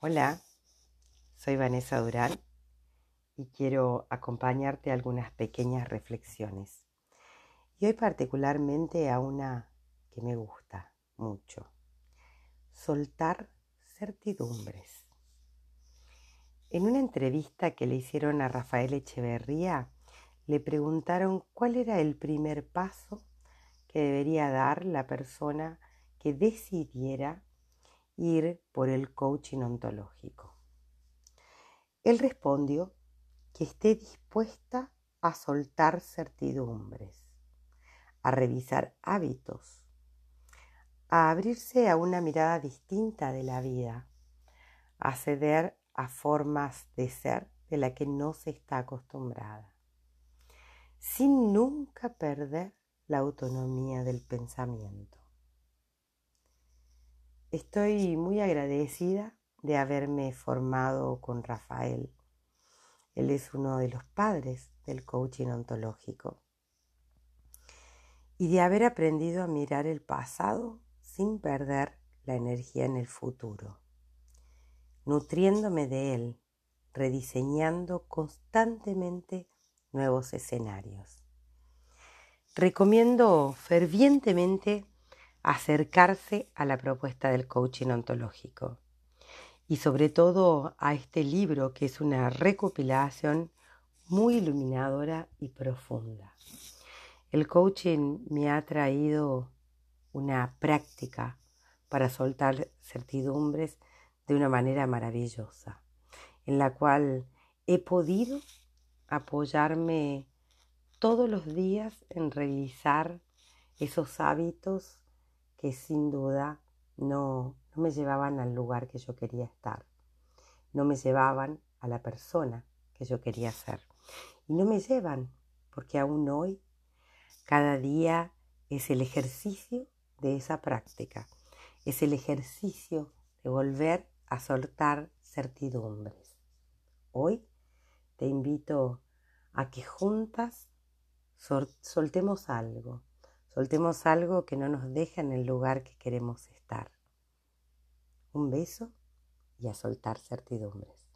Hola, soy Vanessa Durán y quiero acompañarte a algunas pequeñas reflexiones. Y hoy particularmente a una que me gusta mucho. Soltar certidumbres. En una entrevista que le hicieron a Rafael Echeverría, le preguntaron cuál era el primer paso que debería dar la persona que decidiera ir por el coaching ontológico. Él respondió que esté dispuesta a soltar certidumbres, a revisar hábitos, a abrirse a una mirada distinta de la vida, a ceder a formas de ser de la que no se está acostumbrada, sin nunca perder la autonomía del pensamiento. Estoy muy agradecida de haberme formado con Rafael. Él es uno de los padres del coaching ontológico. Y de haber aprendido a mirar el pasado sin perder la energía en el futuro. Nutriéndome de él, rediseñando constantemente nuevos escenarios. Recomiendo fervientemente acercarse a la propuesta del coaching ontológico y sobre todo a este libro que es una recopilación muy iluminadora y profunda. El coaching me ha traído una práctica para soltar certidumbres de una manera maravillosa, en la cual he podido apoyarme todos los días en revisar esos hábitos que sin duda no, no me llevaban al lugar que yo quería estar, no me llevaban a la persona que yo quería ser. Y no me llevan, porque aún hoy, cada día es el ejercicio de esa práctica, es el ejercicio de volver a soltar certidumbres. Hoy te invito a que juntas soltemos algo, Soltemos algo que no nos deja en el lugar que queremos estar. Un beso y a soltar certidumbres.